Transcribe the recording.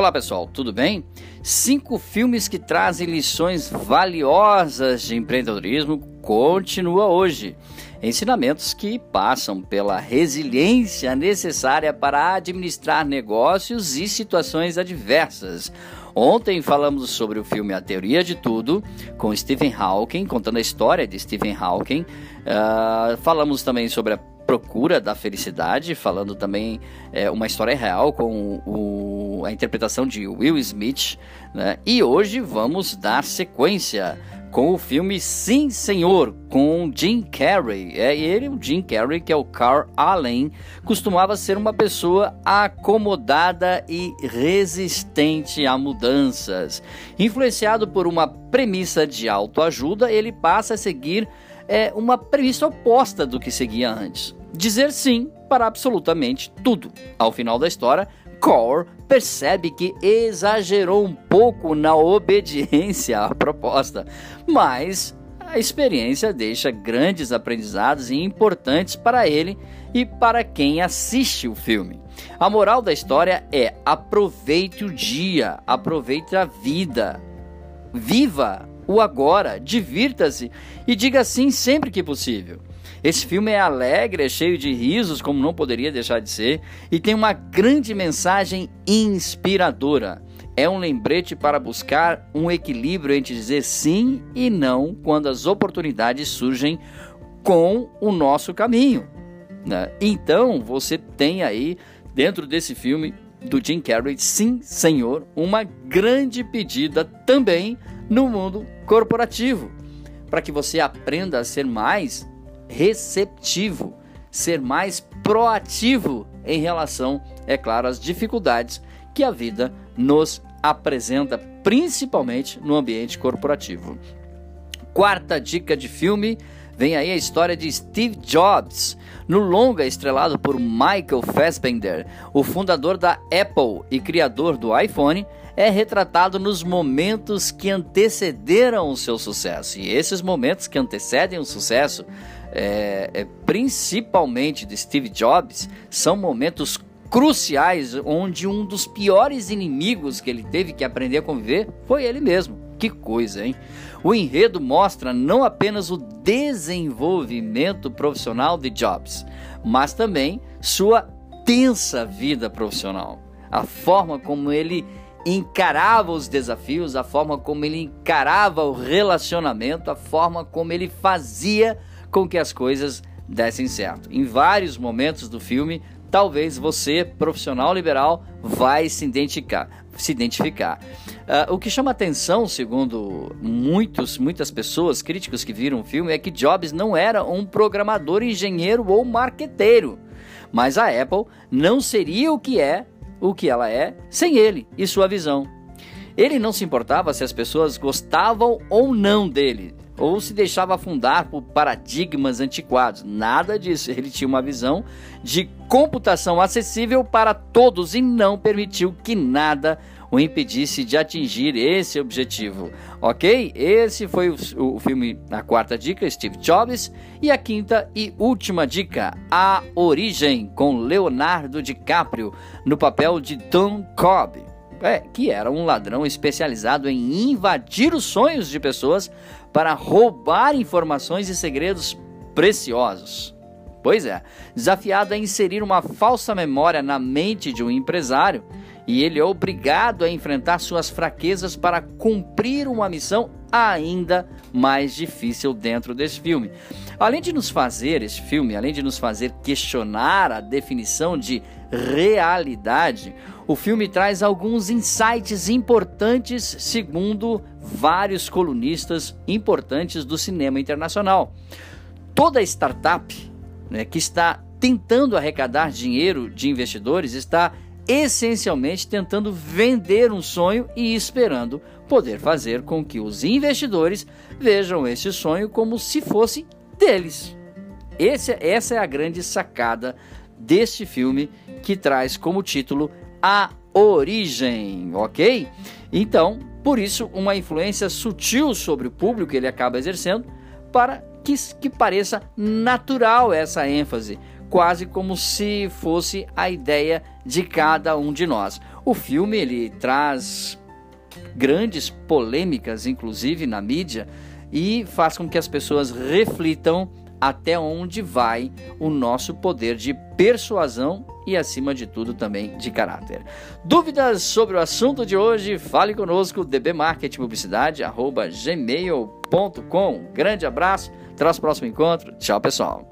Olá pessoal, tudo bem? Cinco filmes que trazem lições valiosas de empreendedorismo continua hoje. Ensinamentos que passam pela resiliência necessária para administrar negócios e situações adversas. Ontem falamos sobre o filme A Teoria de Tudo, com Stephen Hawking, contando a história de Stephen Hawking. Uh, falamos também sobre a procura da felicidade, falando também é, uma história real com o, a interpretação de Will Smith. Né? E hoje vamos dar sequência com o filme Sim Senhor, com Jim Carrey. É ele, o Jim Carrey, que é o Carl Allen, costumava ser uma pessoa acomodada e resistente a mudanças. Influenciado por uma premissa de autoajuda, ele passa a seguir é, uma premissa oposta do que seguia antes dizer sim para absolutamente tudo. Ao final da história, Core percebe que exagerou um pouco na obediência à proposta, mas a experiência deixa grandes aprendizados importantes para ele e para quem assiste o filme. A moral da história é: aproveite o dia, aproveite a vida, viva o agora, divirta-se e diga sim sempre que possível. Esse filme é alegre, é cheio de risos, como não poderia deixar de ser, e tem uma grande mensagem inspiradora. É um lembrete para buscar um equilíbrio entre dizer sim e não quando as oportunidades surgem com o nosso caminho. Né? Então você tem aí, dentro desse filme do Jim Carrey, sim, senhor, uma grande pedida também no mundo corporativo, para que você aprenda a ser mais receptivo, ser mais proativo em relação, é claro, às dificuldades que a vida nos apresenta, principalmente no ambiente corporativo. Quarta dica de filme vem aí a história de Steve Jobs. No longa estrelado por Michael Fassbender, o fundador da Apple e criador do iPhone, é retratado nos momentos que antecederam o seu sucesso. E esses momentos que antecedem o sucesso é, é, principalmente de Steve Jobs, são momentos cruciais onde um dos piores inimigos que ele teve que aprender a conviver foi ele mesmo. Que coisa, hein? O enredo mostra não apenas o desenvolvimento profissional de Jobs, mas também sua tensa vida profissional. A forma como ele encarava os desafios, a forma como ele encarava o relacionamento, a forma como ele fazia com que as coisas dessem certo. Em vários momentos do filme, talvez você, profissional liberal, vai se identificar. Se identificar. Uh, o que chama atenção, segundo muitos, muitas pessoas, críticos que viram o filme, é que Jobs não era um programador, engenheiro ou marqueteiro. Mas a Apple não seria o que é, o que ela é, sem ele e sua visão. Ele não se importava se as pessoas gostavam ou não dele, ou se deixava afundar por paradigmas antiquados. Nada disso. Ele tinha uma visão de computação acessível para todos e não permitiu que nada o impedisse de atingir esse objetivo. Ok? Esse foi o, o, filme, a quarta dica, Steve Jobs. E a quinta e última dica, A Origem, com Leonardo DiCaprio no papel de Tom Cobb. É, que era um ladrão especializado em invadir os sonhos de pessoas para roubar informações e segredos preciosos. Pois é, desafiado a inserir uma falsa memória na mente de um empresário, e ele é obrigado a enfrentar suas fraquezas para cumprir uma missão ainda mais difícil dentro desse filme. Além de nos fazer esse filme, além de nos fazer questionar a definição de realidade, o filme traz alguns insights importantes, segundo vários colunistas importantes do cinema internacional. Toda startup né, que está tentando arrecadar dinheiro de investidores está essencialmente tentando vender um sonho e esperando poder fazer com que os investidores vejam esse sonho como se fosse deles. Esse, essa é a grande sacada deste filme que traz como título A Origem, ok? Então, por isso, uma influência sutil sobre o público que ele acaba exercendo para que, que pareça natural essa ênfase, quase como se fosse a ideia de cada um de nós. O filme ele traz grandes polêmicas, inclusive na mídia, e faz com que as pessoas reflitam até onde vai o nosso poder de persuasão e, acima de tudo, também de caráter. Dúvidas sobre o assunto de hoje? Fale conosco, dbmarketingpublicidade.gmail.com. Grande abraço, até o próximo encontro. Tchau, pessoal.